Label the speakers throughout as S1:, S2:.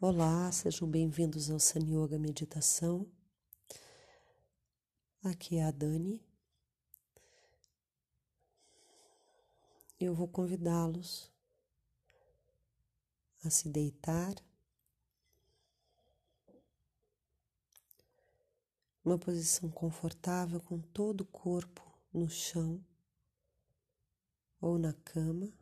S1: Olá, sejam bem-vindos ao San Yoga Meditação. Aqui é a Dani. Eu vou convidá-los a se deitar. Uma posição confortável com todo o corpo no chão ou na cama.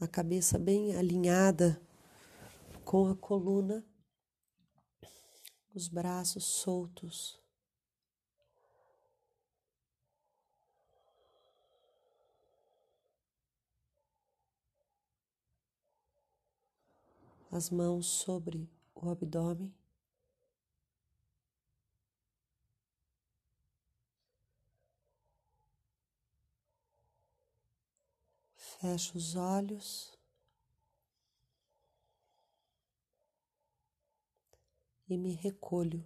S1: A cabeça bem alinhada com a coluna, os braços soltos. As mãos sobre o abdômen. Fecho os olhos e me recolho.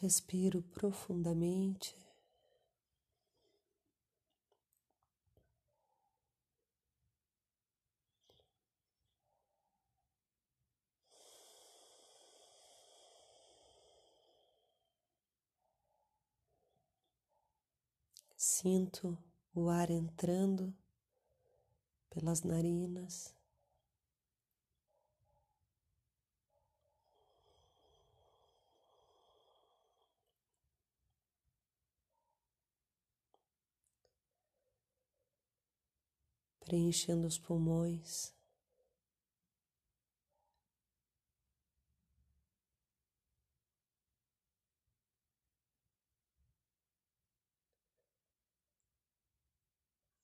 S1: Respiro profundamente. Sinto o ar entrando pelas narinas. Preenchendo os pulmões.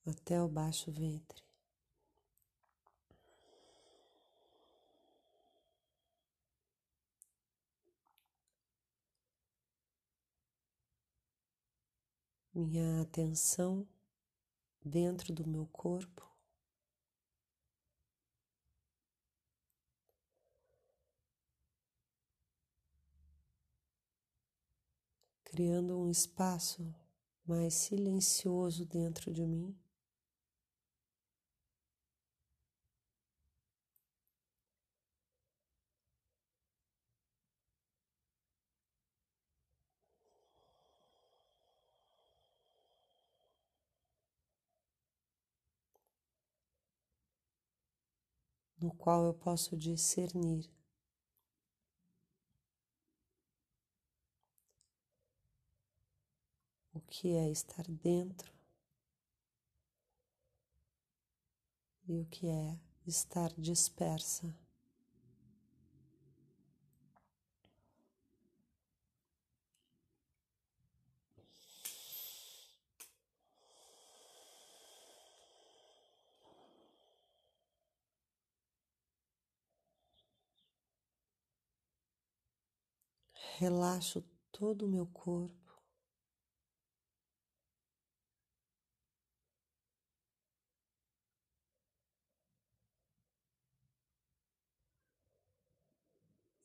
S1: Até o baixo ventre. Minha atenção dentro do meu corpo. Criando um espaço mais silencioso dentro de mim. No qual eu posso discernir o que é estar dentro e o que é estar dispersa. Relaxo todo o meu corpo.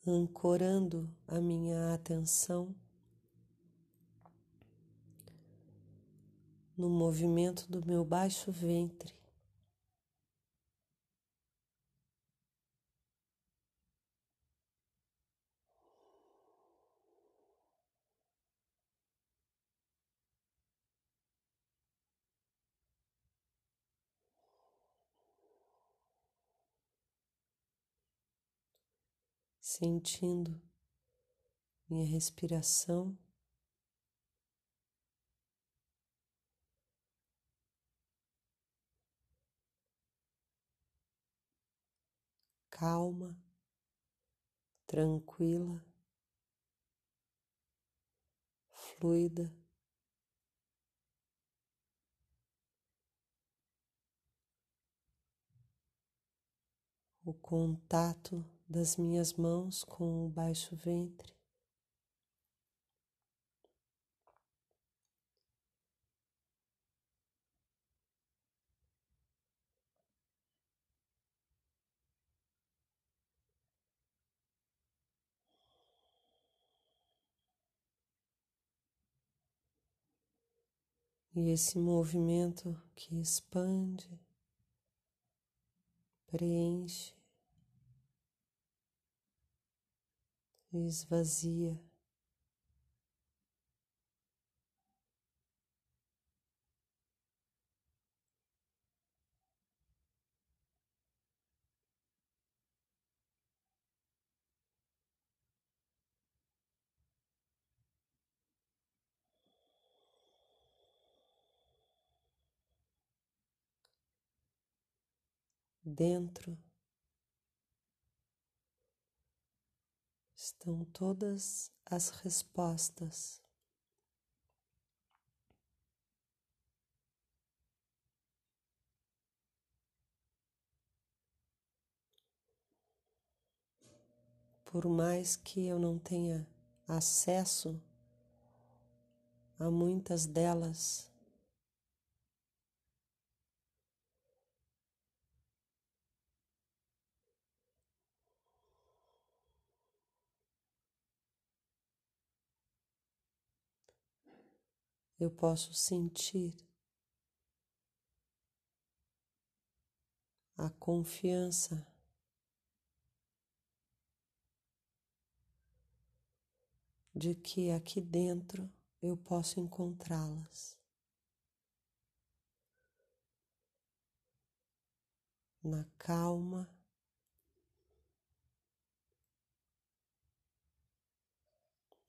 S1: Ancorando a minha atenção no movimento do meu baixo ventre. Sentindo minha respiração. Calma, tranquila, fluida. O contato das minhas mãos com o baixo ventre. e esse movimento que expande, preenche, esvazia. dentro estão todas as respostas. Por mais que eu não tenha acesso a muitas delas, eu posso sentir a confiança de que aqui dentro eu posso encontrá-las. Na calma,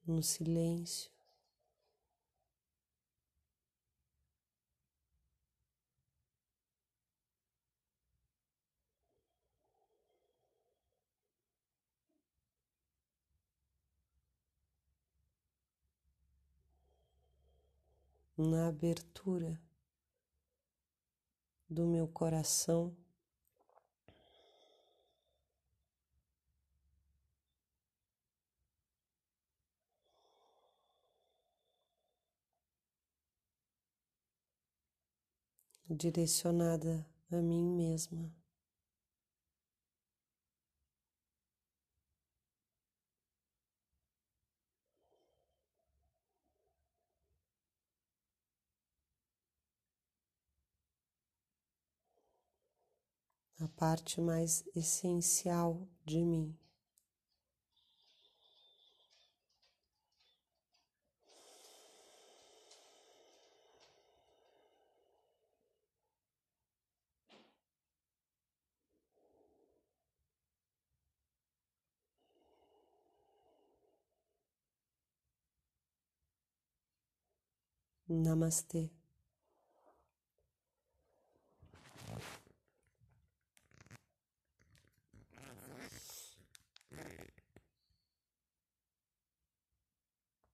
S1: no silêncio. Na abertura do meu coração. Direcionada a mim mesma. A parte mais essencial de mim. Namastê.